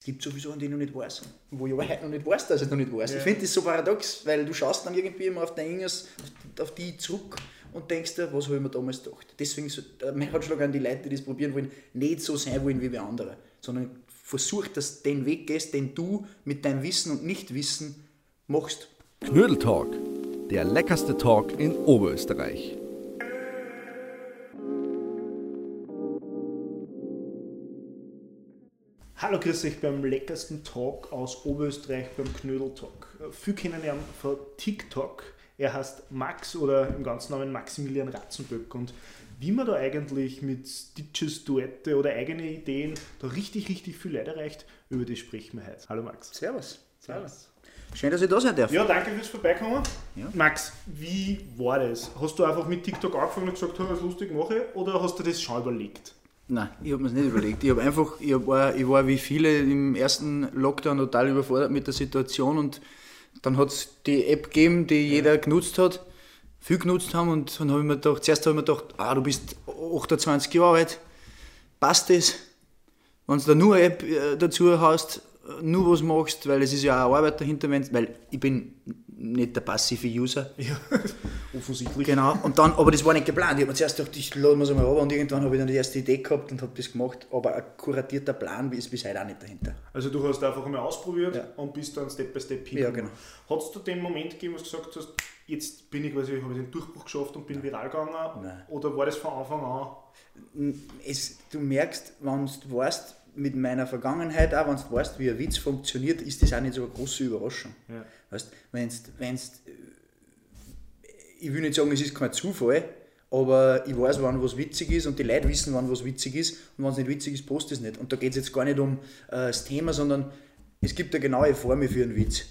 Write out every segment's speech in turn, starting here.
Es gibt so viele Sachen, die ich noch nicht weiß. Wo ich aber heute noch nicht weiß, dass ich es noch nicht weiß. Ja. Ich finde das so paradox, weil du schaust dann irgendwie immer auf dein Inges, auf die zurück und denkst dir, was habe ich mir damals gedacht. Deswegen so, mein Ratschlag an die Leute, die das probieren wollen, nicht so sein wollen wie wir andere, sondern versuch, dass du den Weg gehst, den du mit deinem Wissen und Nichtwissen machst. Knödeltalk, der leckerste Talk in Oberösterreich. Hallo, grüß euch beim leckersten Talk aus Oberösterreich beim Knödeltalk. Viele kennen ihn von TikTok. Er heißt Max oder im ganzen Namen Maximilian Ratzenböck. Und wie man da eigentlich mit Stitches, Duette oder eigene Ideen da richtig, richtig viel Leute erreicht, über das sprechen wir heute. Hallo Max. Servus. Servus. Schön, dass ich da sein darf. Ja, danke fürs Vorbeikommen. Ja. Max, wie war das? Hast du einfach mit TikTok angefangen und gesagt, was lustig mache oder hast du das schon überlegt? Nein, ich habe mir nicht überlegt. Ich habe einfach, ich war, ich war wie viele im ersten Lockdown total überfordert mit der Situation und dann hat es die App gegeben, die jeder genutzt hat, viel genutzt haben und dann habe ich mir gedacht, zuerst habe ich mir gedacht, ah, du bist 28 Jahre alt, passt das? Wenn du da nur eine App äh, dazu hast, nur was machst, weil es ist ja auch Arbeit dahinter, weil ich bin nicht der passive User. Ja, offensichtlich. Genau, und dann, aber das war nicht geplant. Ich habe mir zuerst gedacht, ich lade mir es mal runter und irgendwann habe ich dann die erste Idee gehabt und habe das gemacht, aber ein kuratierter Plan ist bis heute auch nicht dahinter. Also du hast einfach einmal ausprobiert ja. und bist dann Step by Step hingekommen. Ja, genau. Hat es da den Moment gegeben, wo du gesagt hast, jetzt bin ich quasi, habe ich den Durchbruch geschafft und bin Nein. viral gegangen? Nein. Oder war das von Anfang an? Es, du merkst, wenn du weißt, mit meiner Vergangenheit, auch wenn du weißt, wie ein Witz funktioniert, ist das auch nicht so eine große Überraschung. Ja. Weißt, wenn's, wenn's, ich will nicht sagen, es ist kein Zufall, aber ich weiß, wann was witzig ist und die Leute wissen, wann was witzig ist und wenn es nicht witzig ist, post es nicht. Und da geht es jetzt gar nicht um äh, das Thema, sondern es gibt eine genaue Formel für einen Witz.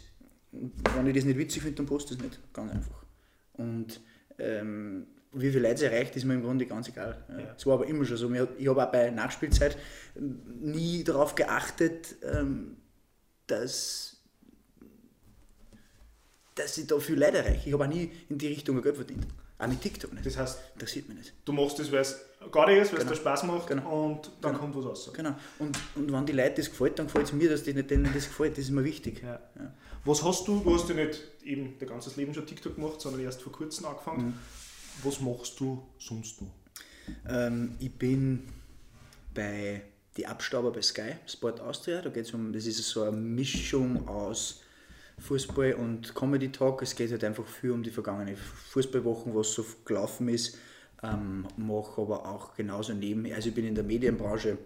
Und wenn ich das nicht witzig finde, dann post es nicht. Ganz einfach. Und ähm, wie viele Leute es erreicht, ist mir im Grunde ganz egal. Ja. Es war aber immer schon so. Ich habe auch bei Nachspielzeit nie darauf geachtet, ähm, dass, dass ich da viel Leute erreiche. Ich habe auch nie in die Richtung Geld verdient. Auch mit TikTok nicht. Das heißt, sieht man nicht. Du machst das, weil es gar nicht ist, weil genau. es dir Spaß macht genau. und dann genau. kommt was raus. Genau. Und, und wenn die Leute das gefällt, dann gefällt es mir, dass denen das gefällt. Das ist mir wichtig. Ja. Ja. Was hast du, du hast ja nicht eben dein ganzes Leben schon TikTok gemacht, sondern erst vor kurzem angefangen. Mhm. Was machst du sonst noch? Ähm, ich bin bei die Abstauber bei Sky Sport Austria. Da geht es um, das ist so eine Mischung aus Fußball und Comedy Talk. Es geht halt einfach viel um die vergangene Fußballwochen, was so gelaufen ist. Ähm, mache aber auch genauso neben, also ich bin in der Medienbranche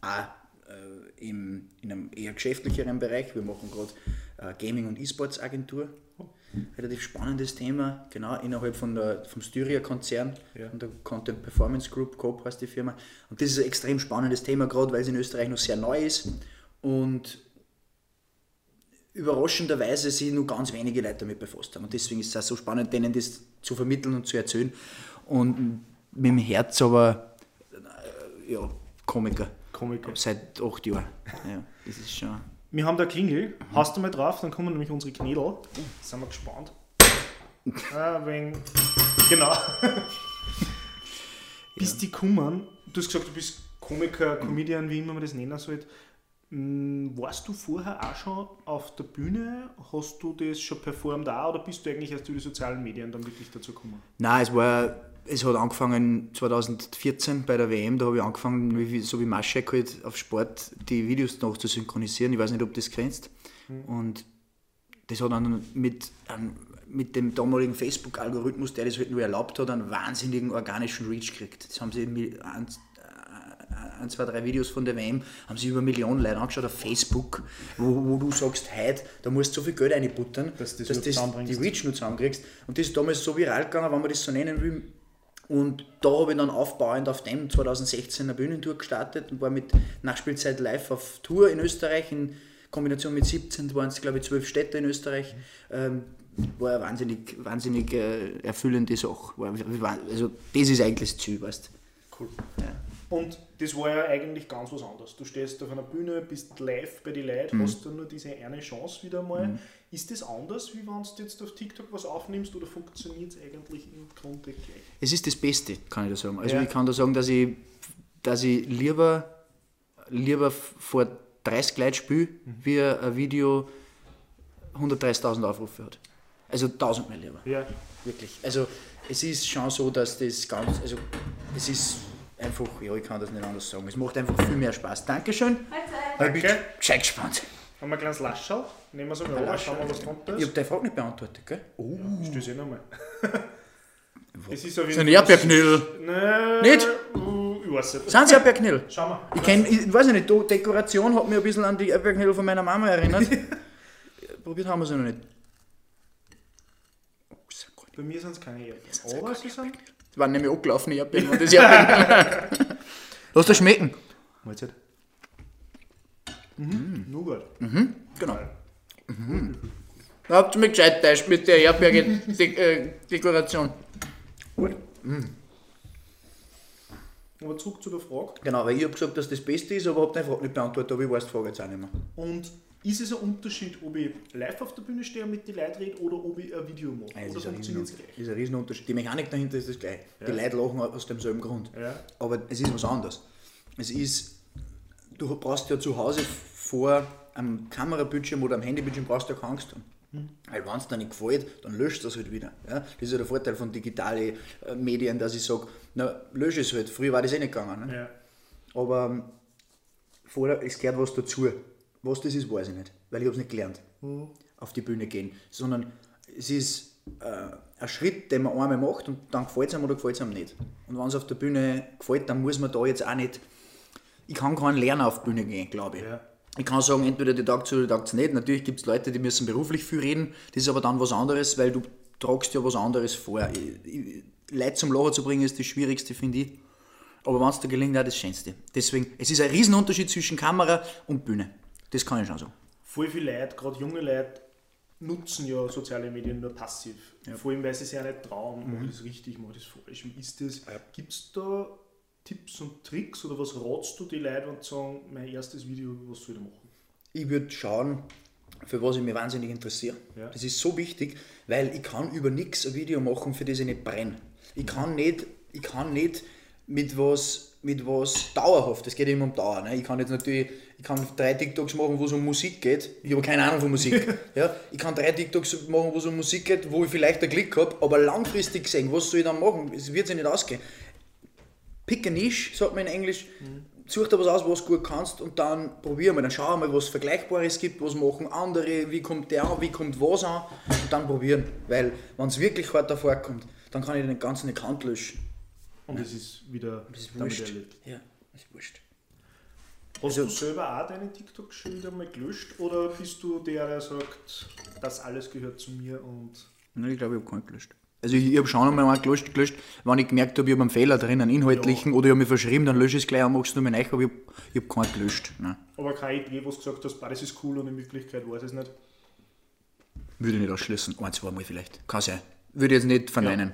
auch äh, im, in einem eher geschäftlicheren Bereich. Wir machen gerade äh, Gaming- und E-Sports Agentur relativ spannendes Thema, genau, innerhalb von der, vom Styria-Konzern, ja. von der Content Performance Group, Coop heißt die Firma. Und das ist ein extrem spannendes Thema, gerade weil es in Österreich noch sehr neu ist und überraschenderweise sich nur ganz wenige Leute damit befasst haben. Und deswegen ist es auch so spannend, denen das zu vermitteln und zu erzählen. Und mit dem Herz aber, äh, ja, Komiker. Komiker. Seit acht Jahren. Ja, das ist schon wir haben da Klingel. Hast du mal drauf, dann kommen nämlich unsere Knädel. Oh, sind wir gespannt. ah, wenn, genau. Bis die kommen, du hast gesagt, du bist Komiker, Comedian, wie immer man das nennen sollte. Hm, warst du vorher auch schon auf der Bühne? Hast du das schon performt da oder bist du eigentlich erst über die sozialen Medien dann wirklich dazu gekommen? Nein, es war es hat angefangen 2014 bei der WM, da habe ich angefangen, wie, so wie Maschek halt auf Sport die Videos noch zu synchronisieren. Ich weiß nicht, ob das kennst. Mhm. Und das hat dann mit, mit dem damaligen Facebook-Algorithmus, der das halt nur erlaubt hat, einen wahnsinnigen organischen Reach gekriegt. Das haben sie ein, ein, zwei, drei Videos von der WM, haben sie über Millionen Leute angeschaut auf Facebook, wo, wo du sagst, heute, da musst du so viel Geld reinbuttern, dass, das dass das die Reach nur zusammenkriegst. Und das ist damals so viral gegangen, wenn man das so nennen will, und da habe ich dann aufbauend auf dem 2016 eine Bühnentour gestartet und war mit Nachspielzeit live auf Tour in Österreich. In Kombination mit 17 waren es, glaube ich, zwölf Städte in Österreich. Ähm, war eine wahnsinnig, wahnsinnig äh, erfüllende Sache. also, das ist eigentlich das Ziel, weißt Cool. Ja. Und das war ja eigentlich ganz was anderes. Du stehst auf einer Bühne, bist live bei den Leuten, mhm. hast dann nur diese eine Chance wieder mal. Mhm. Ist das anders, wie wenn du jetzt auf TikTok was aufnimmst oder funktioniert es eigentlich im Grunde gleich? Es ist das Beste, kann ich da sagen. Also ja. ich kann da sagen, dass ich, dass ich lieber, lieber vor 30 Leute spiele, wie ein Video 130.000 Aufrufe hat. Also tausendmal lieber. Ja. Wirklich. Also es ist schon so, dass das ganz, also es ist einfach, ja, ich kann das nicht anders sagen. Es macht einfach viel mehr Spaß. Dankeschön. Ich bin Danke. gescheit gespannt. Haben wir ein kleines Laschall? Nehmen wir so mal an, schauen wir, was drunter Ich ist. habe deine Frage nicht beantwortet, gell? Oh. Stöß ich nochmal. Es ist So ein jeden Fall. Erdbeerknödel. Nein. Nicht? uh, Ich weiß nicht. Sind sie Erdbeerknödel? Schau mal. Ich kenne, ich weiß nicht, die Dekoration hat mich ein bisschen an die Erdbeerknödel von meiner Mama erinnert. Probiert haben wir sie noch nicht. Oh. Bei mir sind es keine Erdbeeren. Aber sie sind. Das waren nämlich angelaufene Erdbeeren. und das Erdbeeren. Lass das schmecken. Mahlzeit. Mhm. Nougat. Genau. Da habt ihr mich gescheit täuscht mit der Erdbeerdekoration. Gut. Aber zurück zu der Frage. Genau, weil ich habe gesagt, dass das Beste ist, aber habe deine Frage nicht beantwortet, aber ich weiß die Frage jetzt auch nicht mehr. Und ist es ein Unterschied, ob ich live auf der Bühne stehe und mit den Leuten rede oder ob ich ein Video mache? Nein, oder das ist ein, funktioniert es gleich? ist ein Riesenunterschied. Die Mechanik dahinter ist das gleich. Die Leute lachen aus demselben Grund. Ja. Aber es ist was anderes. Es ist, du brauchst ja zu Hause vor am Kamerabildschirm oder am Handybildschirm brauchst du ja keine Angst haben. Weil wenn es dir nicht gefällt, dann löscht das halt wieder. Ja? Das ist ja der Vorteil von digitalen äh, Medien, dass ich sage, na, lösche es halt. Früher war das eh nicht gegangen. Ne? Ja. Aber ähm, vorher, es gehört was dazu. Was das ist, weiß ich nicht, weil ich habe es nicht gelernt, auf die Bühne gehen. Sondern es ist äh, ein Schritt, den man einmal macht und dann gefällt es einem oder gefällt es einem nicht. Und wenn es auf der Bühne gefällt, dann muss man da jetzt auch nicht, ich kann keinen Lerner auf die Bühne gehen, glaube ich. Ja. Ich kann sagen, entweder die taugt oder die taugt nicht. Natürlich gibt es Leute, die müssen beruflich viel reden. Das ist aber dann was anderes, weil du tragst ja was anderes vor. Ich- ich- Leute zum Lachen zu bringen, ist das Schwierigste, finde ich. Aber wenn es dir gelingt, auch das Schönste. Deswegen, es ist ein Riesenunterschied zwischen Kamera und Bühne. Das kann ich schon sagen. Voll viele Leute, gerade junge Leute, nutzen ja soziale Medien nur passiv. Vor allem, weil sie sich ja nicht trauen, Mhm. mache ich das richtig, mache ich das falsch. Wie ist das? Gibt es da Tipps und Tricks oder was ratst du die Leute, wenn sie sagen, mein erstes Video, was soll ich machen? Ich würde schauen, für was ich mich wahnsinnig interessiere. Ja. Das ist so wichtig, weil ich kann über nichts ein Video machen, für das ich nicht brenne. Ich kann nicht, ich kann nicht mit was, mit was dauerhaft, es geht immer um Dauer. Ne? Ich kann jetzt natürlich, ich kann drei TikToks machen, wo es um Musik geht. Ich habe keine Ahnung von Musik. ja? Ich kann drei TikToks machen, wo es um Musik geht, wo ich vielleicht einen Klick habe, aber langfristig gesehen, was soll ich dann machen? Es wird sich nicht ausgehen. Pick a niche, sagt man in Englisch. Such dir was aus, was du gut kannst und dann probier mal. Dann schau mal, was Vergleichbares gibt, was machen andere, wie kommt der an, wie kommt was an und dann probieren. Weil, wenn es wirklich hart davor kommt, dann kann ich den ganzen Account löschen. Und es ist wieder Das ist damit wurscht. erledigt. Ja, das ist wurscht. Hast Also- du selber auch deine TikToks schon wieder mal gelöscht oder bist du der, der sagt, das alles gehört zu mir und Nein, ich glaube, ich habe keinen gelöscht. Also ich, ich habe schon einmal einen gelöscht, gelöscht, wenn ich gemerkt habe, ich habe einen Fehler drin, einen inhaltlichen, oder ich habe mich verschrieben, dann lösche ich es gleich und machst du mir neu, aber ich habe ich hab keinen gelöscht. Nein. aber keine Idee, wo du gesagt hast, "Bah, das ist cool und in Wirklichkeit weiß ich es nicht. Würde ich nicht ausschließen. Ein, zwei Mal vielleicht. Kann sein. Würde ich jetzt nicht verneinen.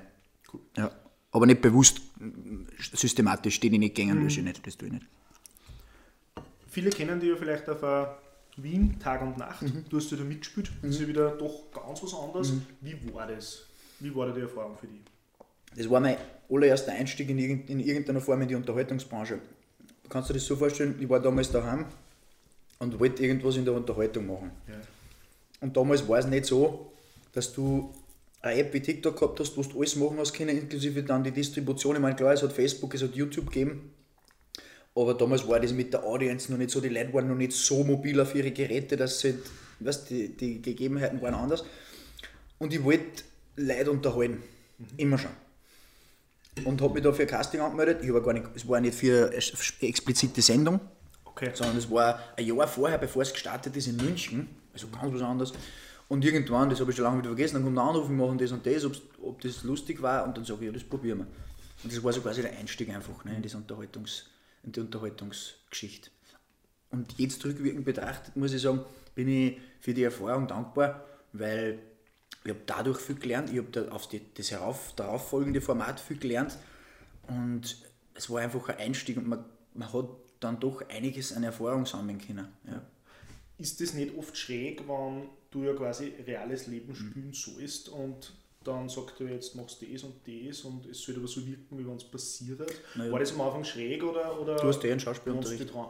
Cool. Ja. Aber nicht bewusst, systematisch, den ich nicht gängen, lösche ich nicht. Das tue ich nicht. Viele kennen die ja vielleicht auf Wien Tag und Nacht. Mhm. Du hast ja da mitgespielt. Das ist ja wieder doch ganz was anderes. Wie war das? Wie war da die Erfahrung für dich? Das war mein allererster Einstieg in, irgend, in irgendeiner Form in die Unterhaltungsbranche. Du kannst dir das so vorstellen, ich war damals daheim und wollte irgendwas in der Unterhaltung machen. Ja. Und damals war es nicht so, dass du eine App wie TikTok gehabt hast, wo du alles machen hast können, inklusive dann die Distribution. Ich meine, klar, es hat Facebook, es hat YouTube gegeben, aber damals war das mit der Audience noch nicht so, die Leute waren noch nicht so mobil auf ihre Geräte, dass sie, halt, weißt, die, die Gegebenheiten waren anders. Und ich wollte Leute unterhalten, immer schon. Und habe mich da für ein Casting angemeldet. Ich habe gar nicht, es war nicht für eine explizite Sendung, Okay. sondern es war ein Jahr vorher, bevor es gestartet ist in München, also ganz was anderes. Und irgendwann, das habe ich schon lange wieder vergessen, dann kommt ein Anruf, wir machen das und das, ob das lustig war und dann sage ich, ja, das probieren wir. Und das war so quasi der Einstieg einfach ne, in, das Unterhaltungs, in die Unterhaltungsgeschichte. Und jetzt rückwirkend betrachtet, muss ich sagen, bin ich für die Erfahrung dankbar, weil ich habe dadurch viel gelernt, ich habe da auf die, das herauf, darauffolgende Format viel gelernt und es war einfach ein Einstieg und man, man hat dann doch einiges an Erfahrung sammeln können. Ja. Ist das nicht oft schräg, wenn du ja quasi reales Leben Mhm. spielen sollst und dann sagt er jetzt machst du das und das und es soll aber so wirken, wie wenn es passiert? Naja. War das am Anfang schräg oder, oder Du hast eh einen du Schauspielunterricht. dich dran?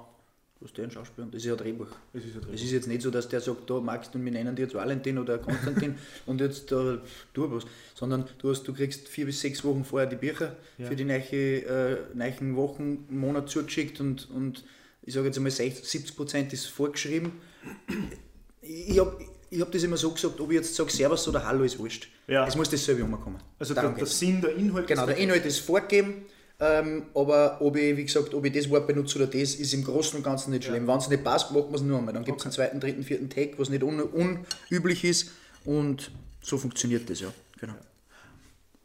Was der ein Schauspieler und das ist ja ein Drehbuch. Es ist ein Es Drehbuch. ist jetzt nicht so, dass der sagt, da Max und wir nennen dich jetzt Valentin oder Konstantin und jetzt da tu was, sondern du, hast, du kriegst vier bis sechs Wochen vorher die Bücher Ja. für die neue, äh, neuen Wochen, Monat zugeschickt und, und ich sage jetzt einmal 60, 70 Prozent ist vorgeschrieben. Ich habe ich hab das immer so gesagt, ob ich jetzt sage Servus oder Hallo ist wurscht. Ja. Es muss dasselbe umkommen. Also der, Darum der geht's. Sinn, der Inhalt. Genau, der Inhalt ist vorgegeben, ähm, aber ob ich, wie gesagt, ob ich das Wort benutze oder das, ist im Großen und Ganzen nicht schlimm. Wenn es nicht passt, machen wir es nur einmal. Dann gibt es einen zweiten, dritten, vierten Tag, was nicht un unüblich ist und so funktioniert das ja. Genau.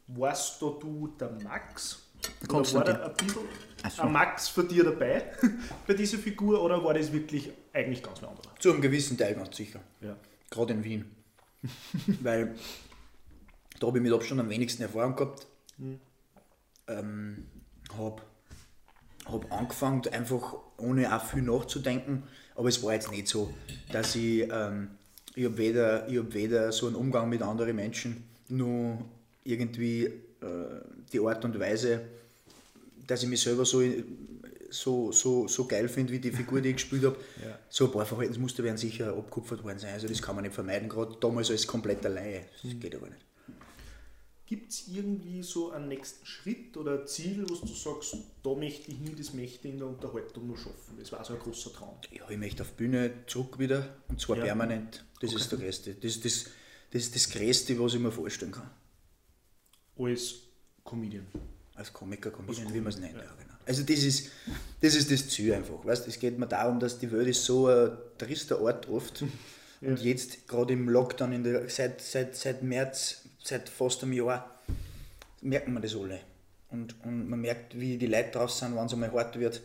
Warst da du der Max? Oder war Konstantin. da ein bisschen so. ein Max für dir dabei bei dieser Figur oder war das wirklich eigentlich ganz ein anderer? Zu einem gewissen Teil ganz sicher. Ja. Gerade in Wien. Weil da habe ich mit Abstand am wenigsten Erfahrung gehabt. Ähm, habe hab angefangen, einfach ohne auch viel nachzudenken. Aber es war jetzt nicht so, dass ich, ähm, ich habe weder, ich hab weder so einen Umgang mit anderen Menschen, nur irgendwie äh, die Art und Weise, dass ich mich selber so, so, so, so geil finde, wie die Figur, die ich gespielt habe. Ja. So ein paar Verhaltensmuster werden sicher abgekupfert worden sein. Also das kann man nicht vermeiden, gerade damals als kompletter Laie. Das geht aber nicht. Gibt es irgendwie so einen nächsten Schritt oder ein Ziel, wo du sagst, da möchte ich hin, das möchte ich in der Unterhaltung noch schaffen? Das war so ein großer Traum. Ja, ich möchte auf Bühne zurück wieder und zwar Ja. permanent. Das ist der Größte. Das ist das, das ist das Größte, was ich mir vorstellen kann. Als Comedian. Als Komiker, Comedian, wie man es nennt. Ja. genau. Also das ist, das ist das Ziel einfach. Weißt? Es geht mir darum, dass die Welt ist so ein trister Ort oft. Und jetzt gerade im Lockdown, in der, seit, seit, seit März, seit fast einem Jahr, merken wir das alle. Und, und man merkt, wie die Leute drauf sind, wenn es einmal hart wird.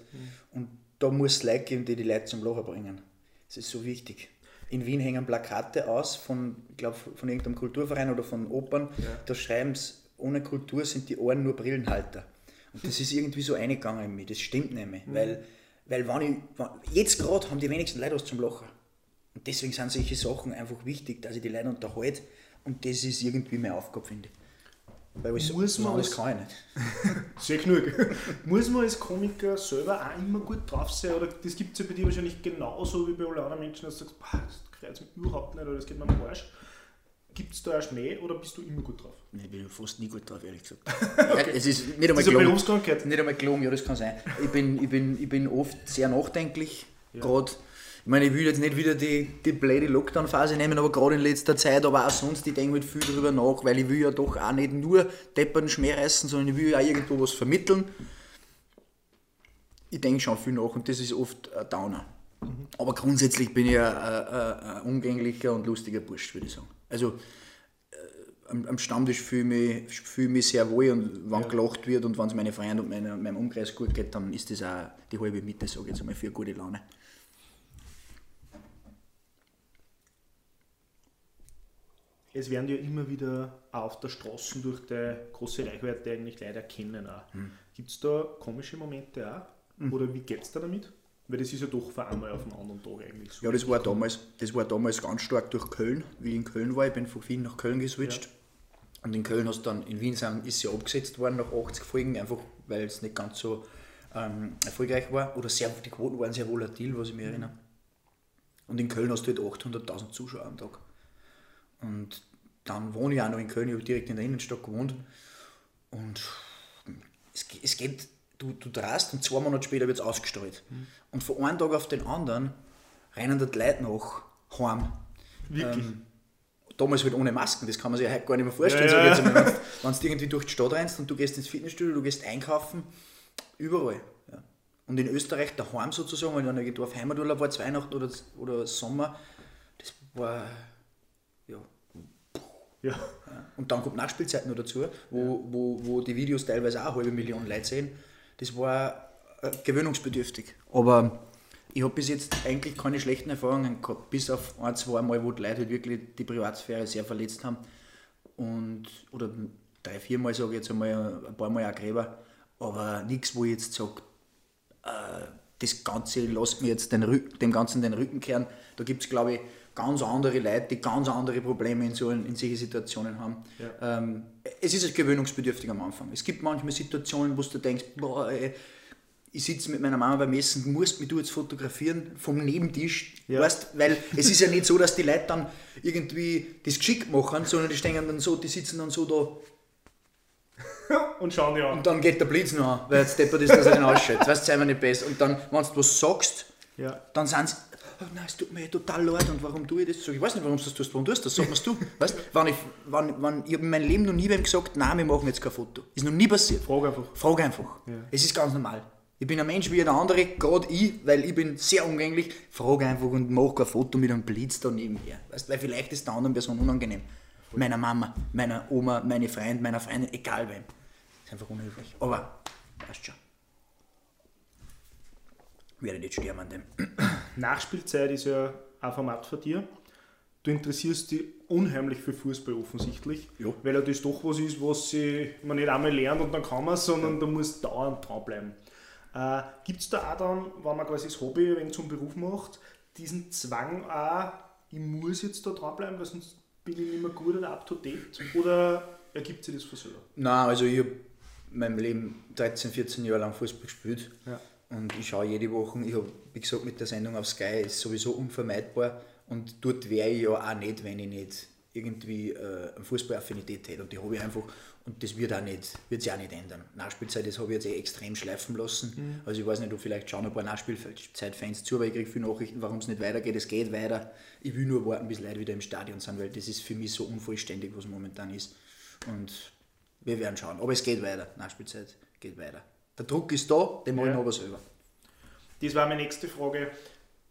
Und da muss es Leute geben, die die Leute zum Lachen bringen. Das ist so wichtig. In Wien hängen Plakate aus von, ich glaube, von irgendeinem Kulturverein oder von Opern. Da schreiben sie, ohne Kultur sind die Ohren nur Brillenhalter. Das ist irgendwie so eingegangen in mich. Das stimmt nämlich. Weil, weil wenn ich, wenn, jetzt gerade haben die wenigsten Leute was zum Lachen. Und deswegen sind solche Sachen einfach wichtig, dass ich die Leute unterhalte. Und das ist irgendwie meine Aufgabe, finde ich. Weil was, Muss man als- kann ich nicht. Sehr genug. Muss man als Komiker selber auch immer gut drauf sein? Oder das gibt es ja bei dir wahrscheinlich genauso wie bei allen anderen Menschen, dass du sagst, "Boah, das kreuzt mich überhaupt nicht oder das geht mir am Arsch. Gibt es da auch Schmäh oder bist du immer gut drauf? Ich bin fast nie gut drauf, ehrlich gesagt. ja, es ist nicht einmal gelogen. Berufskrankheit. Nicht einmal gelogen, ja, das kann sein. Ich bin, ich bin, ich bin oft sehr nachdenklich. Gerade, ich meine, ich will jetzt nicht wieder die, die blöde Lockdown-Phase nehmen, aber gerade in letzter Zeit, aber auch sonst, ich denke halt viel darüber nach, weil ich will ja doch auch nicht nur deppern Schmäh reißen, sondern ich will ja auch irgendwo was vermitteln. Ich denke schon viel nach und das ist oft ein Downer. Aber grundsätzlich bin ich ein, ein, ein umgänglicher und lustiger Bursch, würde ich sagen. Also am, am Stammtisch fühle ich, ich mich sehr wohl und wenn gelacht wird und wenn es meine Freunde und meine, meinem Umkreis gut geht, dann ist das auch die halbe Mitte, sage ich jetzt einmal, für gute Laune. Es werden ja immer wieder auch auf der Straße durch die große Reichweite eigentlich Leute erkennen. Hm. Gibt es da komische Momente auch? Oder wie geht es da damit? Weil das ist ja doch von einmal auf den anderen Tag eigentlich so. Ja, das war damals, das war damals ganz stark durch Köln, wie ich in Köln war. Ich bin von Wien nach Köln geswitcht. Und in Köln hast du dann, in Wien sind, ist sie abgesetzt worden nach 80 Folgen, einfach weil es nicht ganz so ähm, erfolgreich war. Oder sehr, die Quoten waren sehr volatil, was ich mich erinnere. Und in Köln hast du halt 800.000 Zuschauer am Tag. Und dann wohne ich auch noch in Köln, ich habe direkt in der Innenstadt gewohnt. Und es, es geht, du, du drast und zwei Monate später wird es ausgestrahlt. Und von einem Tag auf den anderen rennen die Leute nach heim. Wirklich? Ähm, damals halt ohne Masken, das kann man sich ja heute gar nicht mehr vorstellen. Ja, einmal. Wenn du irgendwie durch die Stadt rennst und du gehst ins Fitnessstudio, du gehst einkaufen, überall. Ja. Und in Österreich daheim sozusagen, wenn ich dann irgendwo auf Heimaturlaub war, Weihnachten oder, oder Sommer, das war, ja. Und dann kommt Nachspielzeit noch dazu, wo, wo, wo die Videos teilweise auch eine halbe Million Leute sehen. Das war äh, gewöhnungsbedürftig. Aber ich habe bis jetzt eigentlich keine schlechten Erfahrungen gehabt, bis auf ein, zwei Mal, wo die Leute halt wirklich die Privatsphäre sehr verletzt haben. Und, oder drei, vier Mal sage ich jetzt einmal, ein paar Mal auch Gräber. Aber nichts, wo ich jetzt sage, äh, das Ganze lässt mir jetzt den dem Ganzen den Rücken kehren. Da gibt es, glaube ich, ganz andere Leute, die ganz andere Probleme in, so, in solchen Situationen haben. Ähm, es ist gewöhnungsbedürftig am Anfang. Es gibt manchmal Situationen, wo du denkst, boah, ey, ich sitze mit meiner Mama beim Essen, du musst mich du jetzt fotografieren vom Nebentisch, Ja. weißt, weil es ist ja nicht so, dass die Leute dann irgendwie das geschickt machen, sondern die stehen dann so, die sitzen dann so da Und schauen die an. und dann geht der Blitz noch an, weil jetzt deppert ist, dass er den ausschaut, weißt, sei mir nicht besser. Und dann, wenn du was sagst, Ja. dann sind sie, oh nein, es tut mir total leid und warum tue ich das? Sag, ich weiß nicht, warum du das tust, warum tust du das? Sag mir's du. Weißt, wenn ich, wenn, wenn, ich habe in meinem Leben noch nie wem gesagt, nein, wir machen jetzt kein Foto. Ist noch nie passiert. Frag einfach. Frag einfach. Es ist ganz normal. Ich bin ein Mensch wie jeder andere, gerade ich, weil ich bin sehr umgänglich. Frag einfach und mach kein Foto mit einem Blitz da nebenher. Weißt, weil vielleicht ist der anderen Person unangenehm. Meiner Mama, meiner Oma, meine Freund, meiner Freundin, egal wem. Ist einfach unhöflich. Aber, passt schon. Werde nicht sterben an dem. Nachspielzeit ist ja ein Format von dir. Du interessierst dich unheimlich für Fußball offensichtlich, Ja. weil ja das doch was ist, was sie, man nicht einmal lernt und dann kann man sondern da muss dauernd dranbleiben. Äh, Gibt es da auch dann, wenn man quasi das Hobby wenn zum Beruf macht, diesen Zwang auch, ich muss jetzt da dranbleiben, weil sonst bin ich nicht mehr gut oder up to date? Oder ergibt sich das von selber? Nein, also ich habe in meinem Leben 13, 14 Jahre lang Fußball gespielt. Ja. Und ich schaue jede Woche, ich habe, wie gesagt, mit der Sendung auf Sky, ist sowieso unvermeidbar. Und dort wäre ich ja auch nicht, wenn ich nicht irgendwie äh, eine Fußballaffinität hätte. Und die habe ich einfach, und das wird auch nicht, wird sich auch nicht ändern. Nachspielzeit, das habe ich jetzt eh extrem schleifen lassen. Also ich weiß nicht, ob vielleicht schauen ein paar Nachspielzeitfans zu, aber ich kriege viele Nachrichten, warum es nicht weitergeht. Es geht weiter. Ich will nur warten, bis Leute wieder im Stadion sind, weil das ist für mich so unvollständig, was momentan ist. Und wir werden schauen. Aber es geht weiter. Nachspielzeit geht weiter. Der Druck ist da, den mache ich Ja. aber selber. Das war meine nächste Frage.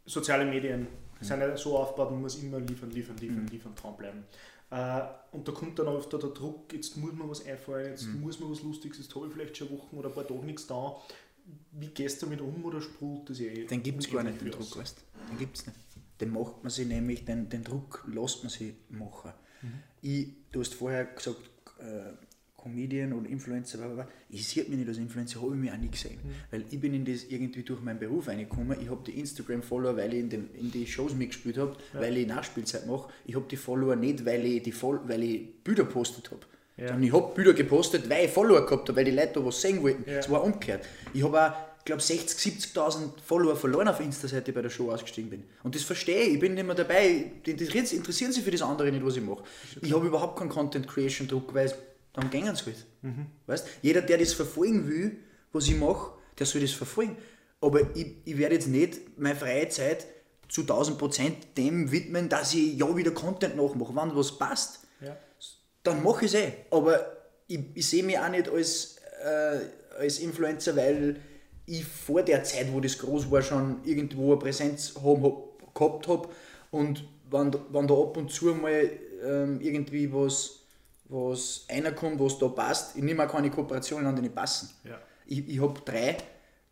Soziale Medien sind ja so aufgebaut, man muss immer liefern, liefern, liefern, liefern, dranbleiben. Äh, und da kommt dann oft der Druck, jetzt muss mir was einfallen, jetzt muss mir was Lustiges, jetzt habe ich vielleicht schon Wochen oder ein paar Tage nichts da. Wie gehst du damit um oder sprudelt das eh? Den gibt es gar nicht, den Druck, aus? weißt Den gibt es nicht. Den macht man sich nämlich, den, den Druck lässt man sich machen. Ich, du hast vorher gesagt, äh, Comedian oder Influencer, bla, bla, bla. ich sehe mich nicht als Influencer, habe ich mich auch nie gesehen. Weil ich bin in das irgendwie durch meinen Beruf reingekommen. Ich habe die Instagram-Follower, weil ich in, den, in die Shows mitgespielt habe, weil ich Nachspielzeit mache. Ich habe die Follower nicht, weil ich, die Fol weil ich Bilder postet habe. Ja. Sondern ich habe Bilder gepostet, weil ich Follower gehabt habe, weil die Leute da was sehen wollten. Ja. Es war umgekehrt. Ich habe auch, ich glaube, 60.000, 70.000 Follower verloren auf Insta, seit ich bei der Show ausgestiegen bin. Und das verstehe ich. Ich bin nicht mehr dabei. Die interessieren, interessieren sich für das andere nicht, was ich mache. Ich habe überhaupt keinen Content Creation Druck, weil dann gehen sie halt. Weißt? Jeder, der das verfolgen will, was ich mache, der soll das verfolgen. Aber ich, ich werde jetzt nicht meine freie Zeit zu 1000 Prozent dem widmen, dass ich ja wieder Content nachmache. Wenn was passt, Ja. dann mache ich es eh. Aber ich, ich sehe mich auch nicht als, äh, als Influencer, weil ich vor der Zeit, wo das groß war, schon irgendwo eine Präsenz haben, hab, gehabt habe. Und wenn, da- wenn da ab und zu mal ähm, irgendwie was, was reinkommt, was da passt, ich nehme auch keine Kooperationen an, die nicht passen. Ja. Ich, ich habe drei,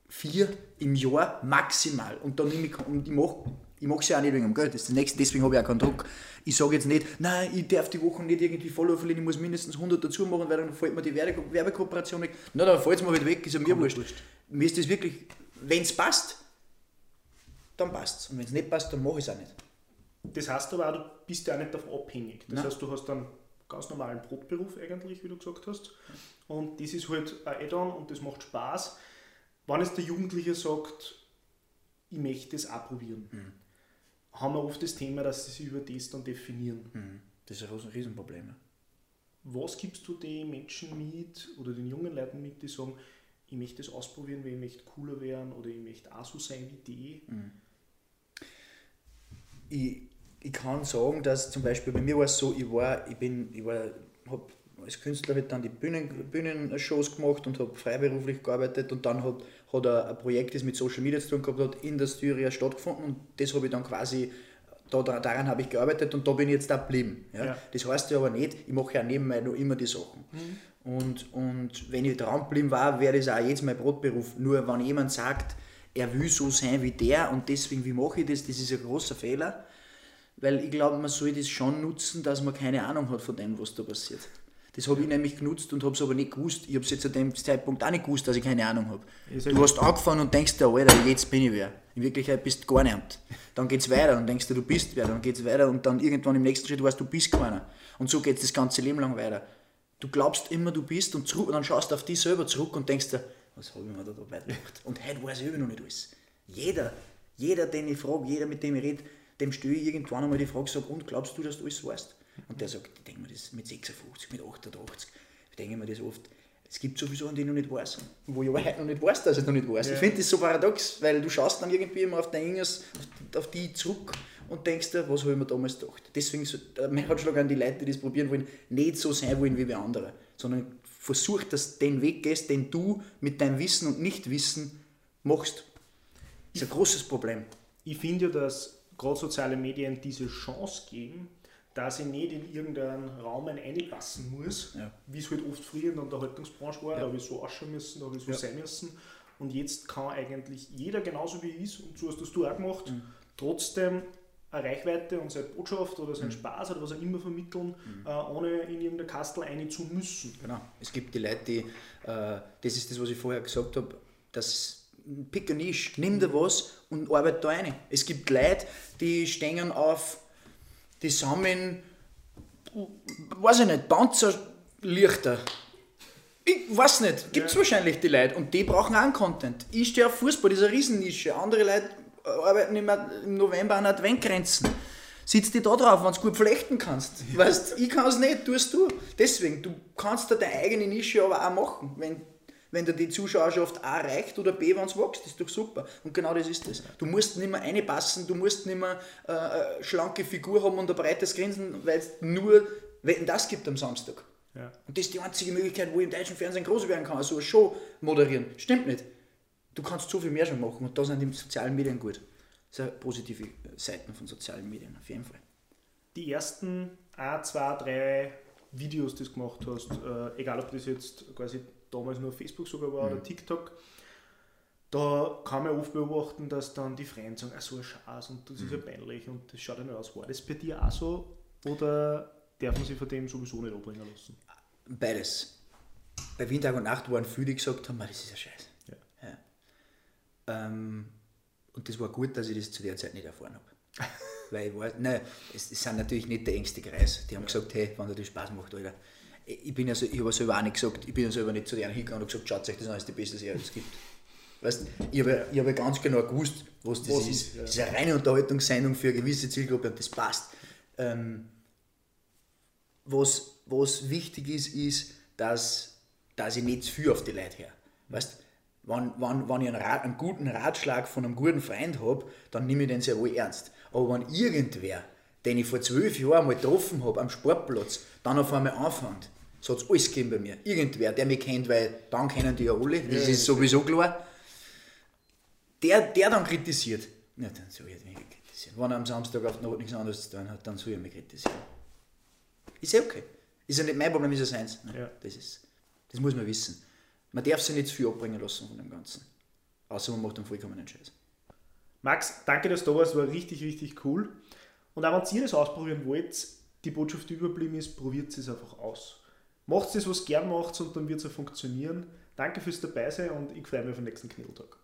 vier im Jahr maximal. Und dann nehme ich, und ich mache ich mache es ja auch nicht wegen dem Geld, das ist das nächste, deswegen habe ich auch keinen Druck. Ich sage jetzt nicht, nein, ich darf die Woche nicht irgendwie Follower verlieren, ich muss mindestens 100 dazu machen, weil dann fällt mir die Werbe Werbekooperation weg. Na, dann fällt es mir halt weg, ist ja mir wurscht. Mir ist das wirklich, wenn es passt, dann passt es. Und wenn es nicht passt, dann mache ich es auch nicht. Das heißt aber auch, du bist ja auch nicht davon abhängig. Das Nein. heißt, du hast einen ganz normalen Brotberuf eigentlich, wie du gesagt hast. Und das ist halt ein Add-on und das macht Spaß. Wenn jetzt der Jugendliche sagt, ich möchte das auch probieren, Mhm. haben wir oft das Thema, dass sie sich über das dann definieren. Mhm. Das ist ein Riesenproblem. ja. Was gibst du den Menschen mit oder den jungen Leuten mit, die sagen, ich möchte das ausprobieren, weil ich möchte cooler werden oder ich möchte auch so sein wie die? ich, ich kann sagen, dass zum Beispiel bei mir war es so, ich war, ich bin, ich war, habe als Künstler halt dann die Bühnen, Bühnenshows gemacht und habe freiberuflich gearbeitet und dann hat, hat ein, Projekt, das mit Social Media zu tun gehabt hat, in der Styria stattgefunden und das habe ich dann quasi, da, daran habe ich gearbeitet und da bin ich jetzt da geblieben. Ja? Ja. Das heißt ja aber nicht, ich mache ja nebenbei noch immer die Sachen. Und, und wenn ich dran geblieben war, wäre das auch jetzt mein Brotberuf. Nur wenn jemand sagt, er will so sein wie der und deswegen, wie mache ich das, das ist ein großer Fehler. Weil ich glaube, man soll das schon nutzen, dass man keine Ahnung hat von dem, was da passiert. Das habe ich nämlich genutzt und habe es aber nicht gewusst. Ich habe es jetzt zu dem Zeitpunkt auch nicht gewusst, dass ich keine Ahnung habe. Du hast angefangen und denkst dir, Alter, jetzt bin ich wer. In Wirklichkeit bist du gar niemand. Dann geht es weiter und denkst du, du bist wer. Dann geht es weiter und dann irgendwann im nächsten Schritt weißt du, du bist keiner. Und so geht es das ganze Leben lang weiter. Du glaubst immer, du bist und, zurück, und dann schaust du auf dich selber zurück und denkst dir, was habe ich mir da dabei gedacht? Und heute weiß ich immer noch nicht alles. Jeder, jeder, den ich frage, jeder, mit dem ich rede, dem stelle ich irgendwann einmal die Frage, sag, und glaubst du, dass du alles weißt? Und der sagt, ich denke mir das mit 56, mit 88, ich denke mir das oft, es gibt sowieso Sachen, die ich noch nicht weiß. Wo ich aber heute noch nicht weiß, dass ich noch nicht weiß. Ja. Ich finde das so paradox, weil du schaust dann irgendwie immer auf dein Inges, auf die zurück und denkst dir, was habe ich mir damals gedacht. Deswegen, so, mein Ratschlag an die Leute, die das probieren wollen, nicht so sein wollen wie wir andere, sondern versuch, dass du den Weg gehst, den du mit deinem Wissen und Nichtwissen machst. Das ist ein großes Problem. Ich finde ja, dass gerade soziale Medien diese Chance geben, dass ich nicht in irgendeinen Raum einpassen muss, ja. wie es halt oft früher in der Unterhaltungsbranche war, ja. da habe ich so ausschauen müssen, da habe ich so ja. sein müssen. Und jetzt kann eigentlich jeder genauso wie ich ist, und so hast das du auch gemacht, mhm. trotzdem eine Reichweite und seine Botschaft oder seinen mhm. Spaß oder was auch immer vermitteln, mhm. äh, ohne in irgendeine Kastel rein zu müssen. Genau. Es gibt die Leute, die, äh, das ist das, was ich vorher gesagt habe, dass pick a Niche, nimm dir was und arbeite da rein. Es gibt Leute, die stehen auf, die sammeln, weiß ich nicht, Panzerlichter. Ich weiß nicht, gibt es ja. wahrscheinlich die Leute und die brauchen auch einen Content. Ich stehe auf Fußball, das ist eine Riesennische. Andere Leute arbeiten im, November an Adventgrenzen. Sitz dich da drauf, wenn du gut flechten kannst. Weißt, ich kann es nicht, tust du. Deswegen, du kannst da deine eigene Nische aber auch machen. Wenn wenn dir die Zuschauerschaft A reicht oder B, wenn es wächst, ist doch super. Und genau das ist es. Du musst nicht mehr reinpassen, du musst nicht mehr äh, eine schlanke Figur haben und ein breites Grinsen, weil es nur Wetten das gibt am Samstag. Ja. Und das ist die einzige Möglichkeit, wo ich im deutschen Fernsehen groß werden kann, so eine Show moderieren. Stimmt nicht. Du kannst so viel mehr schon machen und da sind die sozialen Medien gut. Das sind positive Seiten von sozialen Medien, auf jeden Fall. Die ersten ein, zwei, drei Videos, die du gemacht hast, äh, egal ob das jetzt quasi damals nur Facebook sogar war mhm. oder TikTok, da kann man oft beobachten, dass dann die Freunde sagen, ach so ein Schatz und das mhm. ist ja peinlich und das schaut ja nicht aus. War das bei dir auch so oder darf man sich von dem sowieso nicht abbringen lassen? Beides. Bei Windtag und Nacht waren viele, die gesagt haben, das ist ja scheiße. Ja. Ja. Ähm, und das war gut, dass ich das zu der Zeit nicht erfahren habe. Weil ich war, nein, es, es sind natürlich nicht der engste Kreis. Die haben ja. gesagt, hey, wenn dir das Spaß macht, Alter, ich bin ja so, ich habe selber auch nicht gesagt, ich bin ja selber nicht zu denen hingegangen und gesagt, schaut euch das an, ist die beste Serie, die es gibt. Weißt, ich habe ich hab ganz genau gewusst, was das was ist. Ja. Das ist eine reine Unterhaltungssendung für eine gewisse Zielgruppe und das passt. Ähm, was, was wichtig ist, ist, dass, dass ich nicht zu viel auf die Leute her. Weißt, wenn, wenn, wenn ich einen, Rat, einen guten Ratschlag von einem guten Freund habe, dann nehme ich den sehr wohl ernst. Aber wenn irgendwer, den ich vor zwölf Jahren mal getroffen habe am Sportplatz, dann auf einmal anfängt, es hat alles gegeben bei mir. Irgendwer, der mich kennt, weil dann kennen die ja alle, das ist sowieso klar. Der, der dann kritisiert, ja, dann soll ich mich kritisieren. Wenn er am Samstag auf der Nacht nichts anderes zu tun hat, dann soll er mich kritisieren. Ist ja okay. Ist ja nicht mein Problem, ist ja seins. Ja. Das, ist, das muss man wissen. Man darf sich nicht zu viel abbringen lassen von dem Ganzen. Außer man macht einen vollkommenen Scheiß. Max, danke, dass du da warst, war richtig, richtig cool. Und auch wenn ihr das ausprobieren wollt, die Botschaft überblieben ist, probiert es einfach aus. Macht es, was gern macht und dann wird es auch funktionieren. Danke fürs Dabeisein und ich freue mich auf den nächsten Knebeltag.